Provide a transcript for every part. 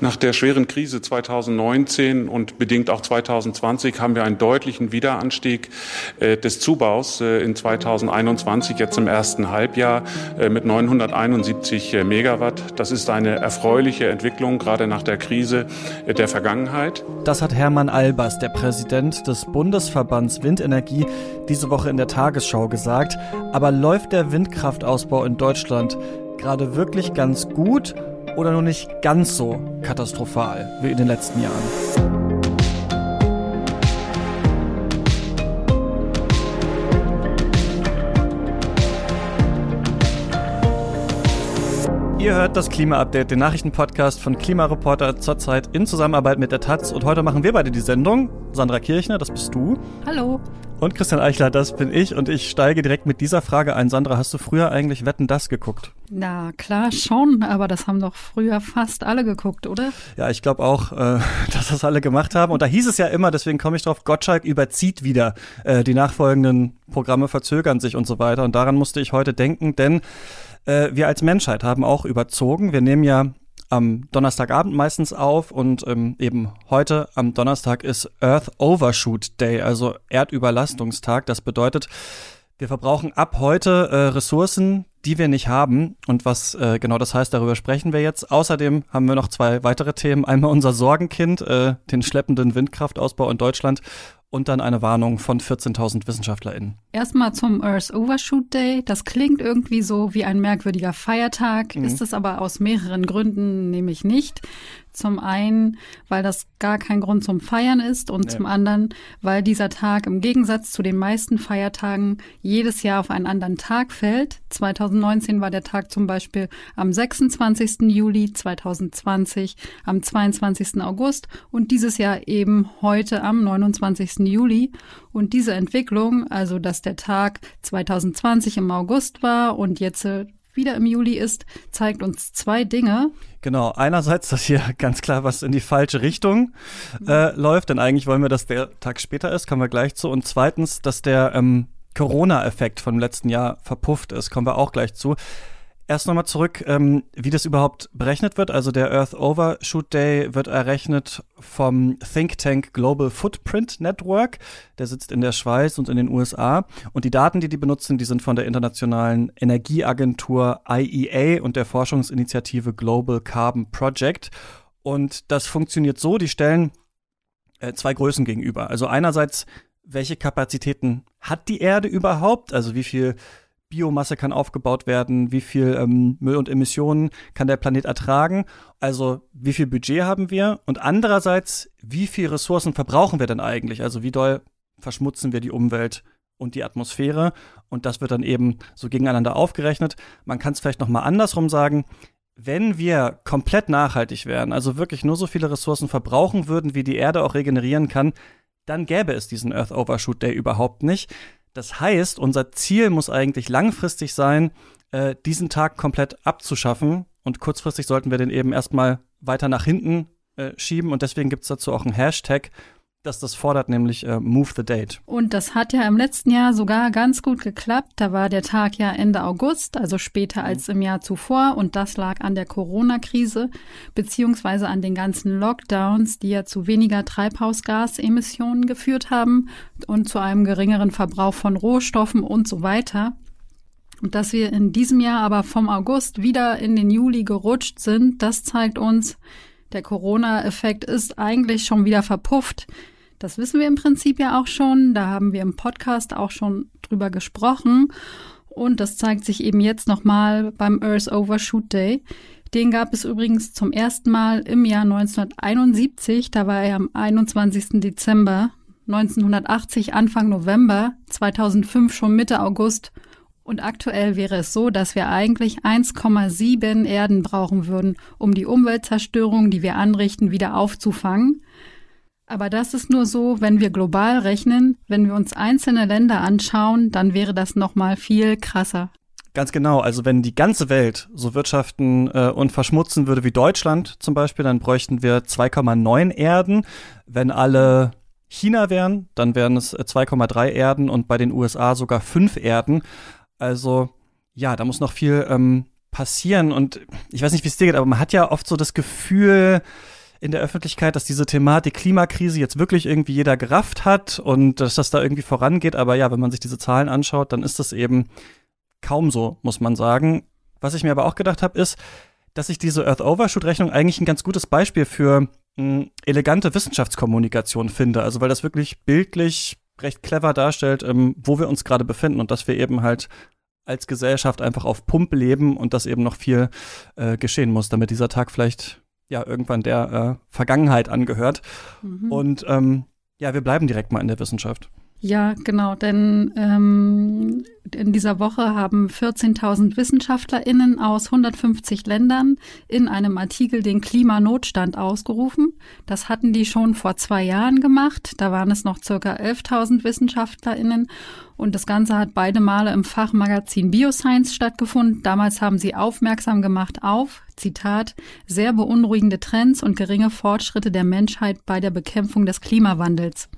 Nach der schweren Krise 2019 und bedingt auch 2020 haben wir einen deutlichen Wiederanstieg äh, des Zubaus äh, in 2021, jetzt im ersten Halbjahr äh, mit 971 äh, Megawatt. Das ist eine erfreuliche Entwicklung, gerade nach der Krise äh, der Vergangenheit. Das hat Hermann Albers, der Präsident des Bundesverbands Windenergie, diese Woche in der Tagesschau gesagt. Aber läuft der Windkraftausbau in Deutschland gerade wirklich ganz gut? Oder nur nicht ganz so katastrophal wie in den letzten Jahren. Ihr hört das Klima-Update, den Nachrichtenpodcast von Klimareporter zurzeit in Zusammenarbeit mit der Taz. Und heute machen wir beide die Sendung. Sandra Kirchner, das bist du. Hallo. Und Christian Eichler, das bin ich. Und ich steige direkt mit dieser Frage ein. Sandra, hast du früher eigentlich Wetten das geguckt? Na klar schon, aber das haben doch früher fast alle geguckt, oder? Ja, ich glaube auch, äh, dass das alle gemacht haben. Und da hieß es ja immer, deswegen komme ich drauf, Gottschalk überzieht wieder. Äh, die nachfolgenden Programme verzögern sich und so weiter. Und daran musste ich heute denken, denn äh, wir als Menschheit haben auch überzogen. Wir nehmen ja am Donnerstagabend meistens auf und ähm, eben heute am Donnerstag ist Earth Overshoot Day, also Erdüberlastungstag. Das bedeutet, wir verbrauchen ab heute äh, Ressourcen, die wir nicht haben. Und was äh, genau das heißt, darüber sprechen wir jetzt. Außerdem haben wir noch zwei weitere Themen. Einmal unser Sorgenkind, äh, den schleppenden Windkraftausbau in Deutschland und dann eine Warnung von 14.000 WissenschaftlerInnen. Erstmal zum Earth Overshoot Day. Das klingt irgendwie so wie ein merkwürdiger Feiertag, mhm. ist es aber aus mehreren Gründen nämlich nicht. Zum einen, weil das gar kein Grund zum Feiern ist und nee. zum anderen, weil dieser Tag im Gegensatz zu den meisten Feiertagen jedes Jahr auf einen anderen Tag fällt. 2019 war der Tag zum Beispiel am 26. Juli, 2020 am 22. August und dieses Jahr eben heute am 29. Juli. Und diese Entwicklung, also dass der Tag 2020 im August war und jetzt wieder im Juli ist, zeigt uns zwei Dinge. Genau, einerseits, dass hier ganz klar was in die falsche Richtung äh, läuft, denn eigentlich wollen wir, dass der Tag später ist, kommen wir gleich zu. Und zweitens, dass der ähm, Corona-Effekt vom letzten Jahr verpufft ist, kommen wir auch gleich zu. Erst nochmal zurück, ähm, wie das überhaupt berechnet wird. Also der Earth Overshoot Day wird errechnet vom Think Tank Global Footprint Network. Der sitzt in der Schweiz und in den USA. Und die Daten, die die benutzen, die sind von der internationalen Energieagentur IEA und der Forschungsinitiative Global Carbon Project. Und das funktioniert so, die stellen äh, zwei Größen gegenüber. Also einerseits, welche Kapazitäten hat die Erde überhaupt? Also wie viel Biomasse kann aufgebaut werden, wie viel ähm, Müll und Emissionen kann der Planet ertragen, also wie viel Budget haben wir? Und andererseits, wie viel Ressourcen verbrauchen wir denn eigentlich, also wie doll verschmutzen wir die Umwelt und die Atmosphäre? Und das wird dann eben so gegeneinander aufgerechnet. Man kann es vielleicht noch mal andersrum sagen, wenn wir komplett nachhaltig wären, also wirklich nur so viele Ressourcen verbrauchen würden, wie die Erde auch regenerieren kann, dann gäbe es diesen Earth Overshoot Day überhaupt nicht. Das heißt, unser Ziel muss eigentlich langfristig sein, äh, diesen Tag komplett abzuschaffen. Und kurzfristig sollten wir den eben erstmal weiter nach hinten äh, schieben. Und deswegen gibt es dazu auch einen Hashtag, dass das fordert, nämlich äh, Move the Date. Und das hat ja im letzten Jahr sogar ganz gut geklappt. Da war der Tag ja Ende August, also später als im Jahr zuvor. Und das lag an der Corona-Krise, beziehungsweise an den ganzen Lockdowns, die ja zu weniger Treibhausgasemissionen geführt haben und zu einem geringeren Verbrauch von Rohstoffen und so weiter. Und dass wir in diesem Jahr aber vom August wieder in den Juli gerutscht sind, das zeigt uns, der Corona-Effekt ist eigentlich schon wieder verpufft. Das wissen wir im Prinzip ja auch schon. Da haben wir im Podcast auch schon drüber gesprochen. Und das zeigt sich eben jetzt nochmal beim Earth Overshoot Day. Den gab es übrigens zum ersten Mal im Jahr 1971. Da war er am 21. Dezember 1980, Anfang November, 2005 schon Mitte August und aktuell wäre es so, dass wir eigentlich 1,7 Erden brauchen würden, um die Umweltzerstörung, die wir anrichten, wieder aufzufangen. Aber das ist nur so, wenn wir global rechnen. Wenn wir uns einzelne Länder anschauen, dann wäre das noch mal viel krasser. Ganz genau. Also wenn die ganze Welt so wirtschaften äh, und verschmutzen würde wie Deutschland zum Beispiel, dann bräuchten wir 2,9 Erden. Wenn alle China wären, dann wären es 2,3 Erden und bei den USA sogar 5 Erden. Also ja, da muss noch viel ähm, passieren. Und ich weiß nicht, wie es dir geht, aber man hat ja oft so das Gefühl in der Öffentlichkeit, dass diese Thematik Klimakrise jetzt wirklich irgendwie jeder gerafft hat und dass das da irgendwie vorangeht. Aber ja, wenn man sich diese Zahlen anschaut, dann ist das eben kaum so, muss man sagen. Was ich mir aber auch gedacht habe, ist, dass ich diese Earth Overshoot Rechnung eigentlich ein ganz gutes Beispiel für mh, hm, elegante Wissenschaftskommunikation finde. Also weil das wirklich bildlich recht clever darstellt, ähm, wo wir uns gerade befinden und dass wir eben halt als Gesellschaft einfach auf Pump leben und dass eben noch viel äh, geschehen muss, damit dieser Tag vielleicht ja irgendwann der äh, Vergangenheit angehört. Mhm. Und ähm, ja, wir bleiben direkt mal in der Wissenschaft. Ja, genau, denn ähm, in dieser Woche haben 14.000 WissenschaftlerInnen aus 150 Ländern in einem Artikel den Klimanotstand ausgerufen. Das hatten die schon vor zwei Jahren gemacht. Da waren es noch circa 11.000 WissenschaftlerInnen. Und das Ganze hat beide Male im Fachmagazin Bioscience stattgefunden. Damals haben sie aufmerksam gemacht auf, Zitat, sehr beunruhigende Trends und geringe Fortschritte der Menschheit bei der Bekämpfung des Klimawandels.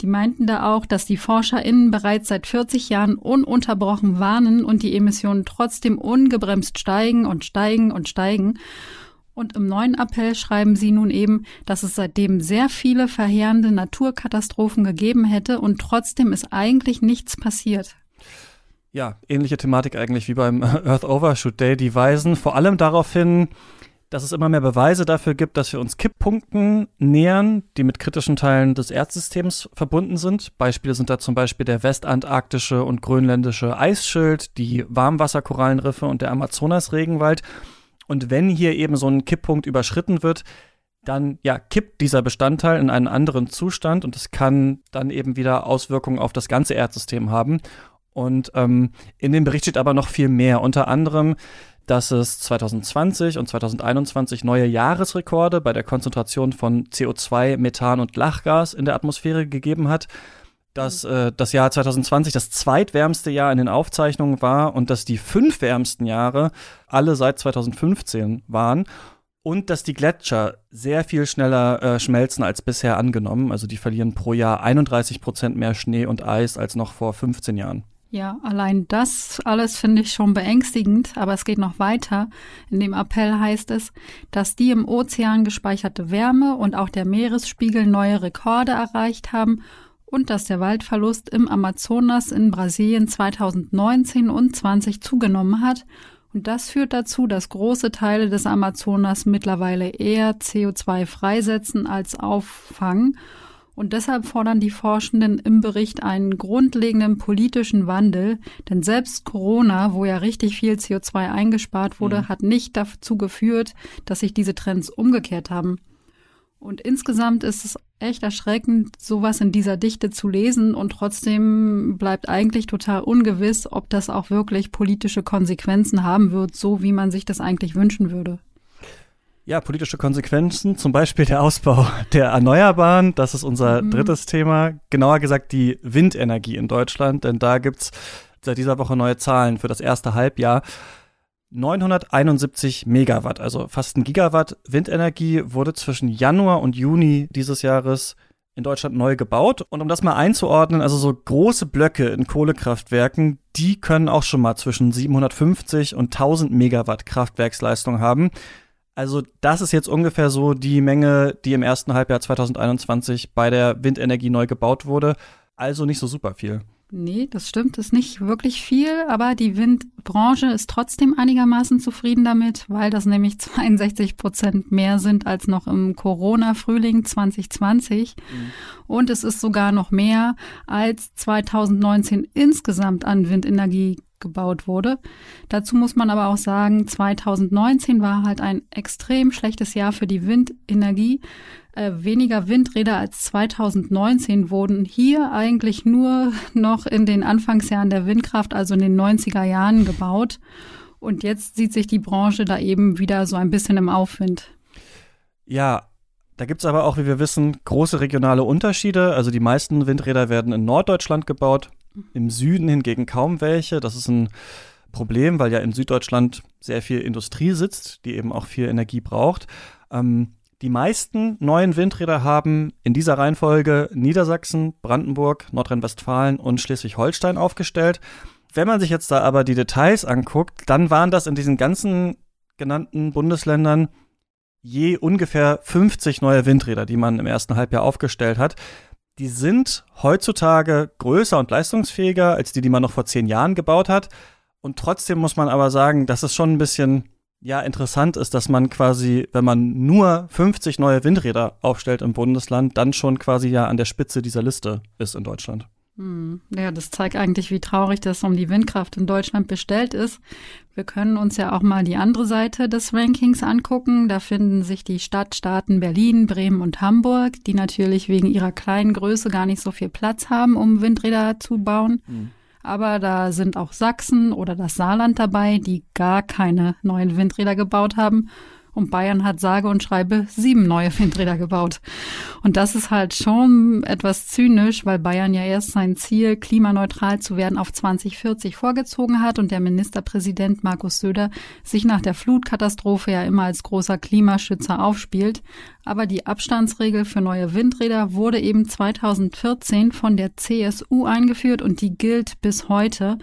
Die meinten da auch, dass die ForscherInnen bereits seit 40 Jahren ununterbrochen warnen und die Emissionen trotzdem ungebremst steigen und steigen und steigen. Und im neuen Appell schreiben sie nun eben, dass es seitdem sehr viele verheerende Naturkatastrophen gegeben hätte und trotzdem ist eigentlich nichts passiert. Ja, ähnliche Thematik eigentlich wie beim Earth Overshoot Day. Die weisen vor allem darauf hin, dass es immer mehr Beweise dafür gibt, dass wir uns Kipppunkten nähern, die mit kritischen Teilen des Erdsystems verbunden sind. Beispiele sind da zum Beispiel der westantarktische und grönländische Eisschild, die Warmwasserkorallenriffe und der Amazonasregenwald. Und wenn hier eben so ein Kipppunkt überschritten wird, dann ja kippt dieser Bestandteil in einen anderen Zustand und es kann dann eben wieder Auswirkungen auf das ganze Erdsystem haben. Und ähm, in dem Bericht steht aber noch viel mehr. Unter anderem dass es 2020 und 2021 neue Jahresrekorde bei der Konzentration von CO2, Methan und Lachgas in der Atmosphäre gegeben hat, dass äh, das Jahr 2020 das zweitwärmste Jahr in den Aufzeichnungen war und dass die fünf wärmsten Jahre alle seit 2015 waren und dass die Gletscher sehr viel schneller äh, schmelzen als bisher angenommen. Also die verlieren pro Jahr 31 Prozent mehr Schnee und Eis als noch vor 15 Jahren. Ja, allein das alles finde ich schon beängstigend, aber es geht noch weiter. In dem Appell heißt es, dass die im Ozean gespeicherte Wärme und auch der Meeresspiegel neue Rekorde erreicht haben und dass der Waldverlust im Amazonas in Brasilien 2019 und 20 zugenommen hat. Und das führt dazu, dass große Teile des Amazonas mittlerweile eher CO2 freisetzen als auffangen und deshalb fordern die Forschenden im Bericht einen grundlegenden politischen Wandel, denn selbst Corona, wo ja richtig viel CO2 eingespart wurde, mhm. hat nicht dazu geführt, dass sich diese Trends umgekehrt haben. Und insgesamt ist es echt erschreckend, sowas in dieser Dichte zu lesen und trotzdem bleibt eigentlich total ungewiss, ob das auch wirklich politische Konsequenzen haben wird, so wie man sich das eigentlich wünschen würde. Ja, politische Konsequenzen, zum Beispiel der Ausbau der Erneuerbaren. Das ist unser mhm. drittes Thema. Genauer gesagt die Windenergie in Deutschland, denn da gibt's seit dieser Woche neue Zahlen für das erste Halbjahr. 971 Megawatt, also fast ein Gigawatt Windenergie wurde zwischen Januar und Juni dieses Jahres in Deutschland neu gebaut. Und um das mal einzuordnen, also so große Blöcke in Kohlekraftwerken, die können auch schon mal zwischen 750 und 1000 Megawatt Kraftwerksleistung haben. Also das ist jetzt ungefähr so die Menge, die im ersten Halbjahr 2021 bei der Windenergie neu gebaut wurde. Also nicht so super viel. Nee, das stimmt, das ist nicht wirklich viel, aber die Windbranche ist trotzdem einigermaßen zufrieden damit, weil das nämlich 62 Prozent mehr sind als noch im Corona-Frühling 2020. Mhm. Und es ist sogar noch mehr als 2019 insgesamt an Windenergie gebaut wurde. Dazu muss man aber auch sagen, 2019 war halt ein extrem schlechtes Jahr für die Windenergie. Äh, weniger Windräder als 2019 wurden hier eigentlich nur noch in den Anfangsjahren der Windkraft, also in den 90er Jahren gebaut. Und jetzt sieht sich die Branche da eben wieder so ein bisschen im Aufwind. Ja, da gibt's aber auch, wie wir wissen, große regionale Unterschiede. Also die meisten Windräder werden in Norddeutschland gebaut, im Süden hingegen kaum welche. Das ist ein Problem, weil ja in Süddeutschland sehr viel Industrie sitzt, die eben auch viel Energie braucht. Ähm, die meisten neuen Windräder haben in dieser Reihenfolge Niedersachsen, Brandenburg, Nordrhein-Westfalen und Schleswig-Holstein aufgestellt. Wenn man sich jetzt da aber die Details anguckt, dann waren das in diesen ganzen genannten Bundesländern je ungefähr 50 neue Windräder, die man im ersten Halbjahr aufgestellt hat. Die sind heutzutage größer und leistungsfähiger als die, die man noch vor zehn Jahren gebaut hat. Und trotzdem muss man aber sagen, dass es schon ein bisschen ja interessant ist, dass man quasi, wenn man nur 50 neue Windräder aufstellt im Bundesland, dann schon quasi ja an der Spitze dieser Liste ist in Deutschland. Hm. Ja, das zeigt eigentlich, wie traurig das um die Windkraft in Deutschland bestellt ist. Wir können uns ja auch mal die andere Seite des Rankings angucken. Da finden sich die Stadtstaaten Berlin, Bremen und Hamburg, die natürlich wegen ihrer kleinen Größe gar nicht so viel Platz haben, um Windräder zu bauen. Mhm. Aber da sind auch Sachsen oder das Saarland dabei, die gar keine neuen Windräder gebaut haben und Bayern hat sage und schreibe sieben neue Windräder gebaut. Und das ist halt schon etwas zynisch, weil Bayern ja erst sein Ziel, klimaneutral zu werden, auf 2040 vorgezogen hat und der Ministerpräsident Markus Söder sich nach der Flutkatastrophe ja immer als großer Klimaschützer aufspielt. Aber die Abstandsregel für neue Windräder wurde eben 2014 von der CSU eingeführt und die gilt bis heute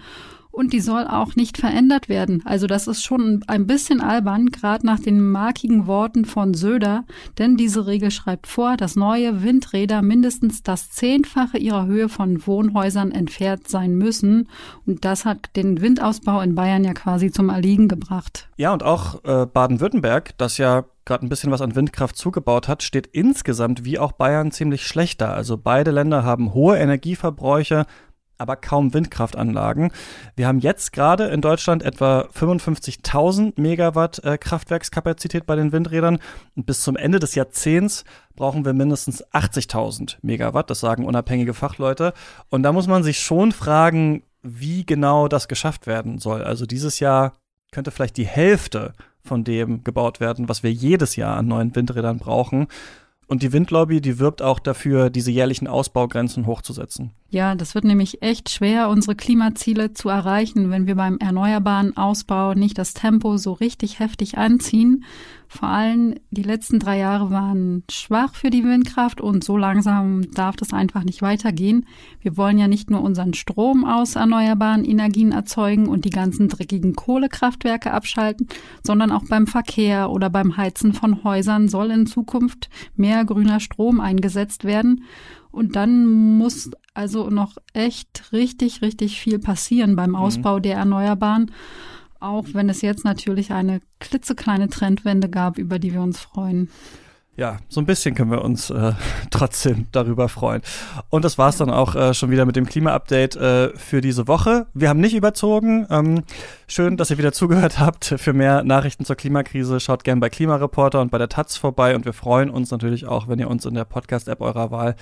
und die soll auch nicht verändert werden. Also das ist schon ein bisschen albern, gerade nach den markigen Worten von Söder, denn diese Regel schreibt vor, dass neue Windräder mindestens das Zehnfache ihrer Höhe von Wohnhäusern entfernt sein müssen. Und das hat den Windausbau in Bayern ja quasi zum Erliegen gebracht. Ja, und auch äh, Baden-Württemberg, das ja gerade ein bisschen was an Windkraft zugebaut hat, steht insgesamt wie auch Bayern ziemlich schlechter. Also beide Länder haben hohe Energieverbräuche, aber kaum Windkraftanlagen. Wir haben jetzt gerade in Deutschland etwa 55.000 Megawatt äh, Kraftwerkskapazität bei den Windrädern und bis zum Ende des Jahrzehnts brauchen wir mindestens 80.000 Megawatt, das sagen unabhängige Fachleute. Und da muss man sich schon fragen, wie genau das geschafft werden soll. Also dieses Jahr könnte vielleicht die Hälfte von dem gebaut werden, was wir jedes Jahr an neuen Windrädern brauchen. Und die Windlobby, die wirbt auch dafür, diese jährlichen Ausbaugrenzen hochzusetzen. Ja, das wird nämlich echt schwer, unsere Klimaziele zu erreichen, wenn wir beim erneuerbaren Ausbau nicht das Tempo so richtig heftig anziehen. Vor allem die letzten drei Jahre waren schwach für die Windkraft und so langsam darf das einfach nicht weitergehen. Wir wollen ja nicht nur unseren Strom aus erneuerbaren Energien erzeugen und die ganzen dreckigen Kohlekraftwerke abschalten, sondern auch beim Verkehr oder beim Heizen von Häusern soll in Zukunft mehr grüner Strom eingesetzt werden. Und dann muss also noch echt richtig, richtig viel passieren beim mhm. Ausbau mhm. der Erneuerbaren. Auch wenn es jetzt natürlich eine klitzekleine Trendwende gab, über die wir uns freuen. Ja, so ein bisschen können wir uns äh, trotzdem darüber freuen. Und das war's dann auch äh, schon wieder mit dem Klima-Update äh, für diese Woche. Wir haben nicht überzogen. Ähm, schön, dass ihr wieder zugehört habt. Für mehr Nachrichten zur Klimakrise schaut gerne bei Klimareporter und bei der Taz vorbei. Und wir freuen uns natürlich auch, wenn ihr uns in der Podcast-App eurer Wahl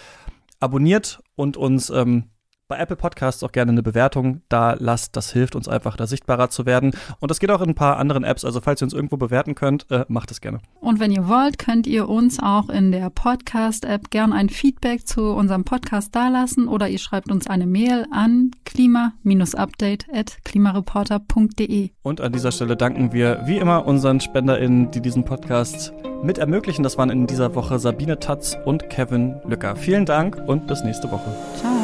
abonniert und uns ähm, bei Apple Podcasts auch gerne eine Bewertung da lasst. Das hilft uns einfach, da sichtbarer zu werden. Und das geht auch in ein paar anderen Apps. Also falls ihr uns irgendwo bewerten könnt, äh, macht es gerne. Und wenn ihr wollt, könnt ihr uns auch in der Podcast-App gerne ein Feedback zu unserem Podcast dalassen oder ihr schreibt uns eine Mail an klima-update.klimareporter.de. Und an dieser Stelle danken wir wie immer unseren SpenderInnen, die diesen Podcast mit ermöglichen. Das waren in dieser Woche Sabine Tatz und Kevin Lücker. Vielen Dank und bis nächste Woche. Ciao.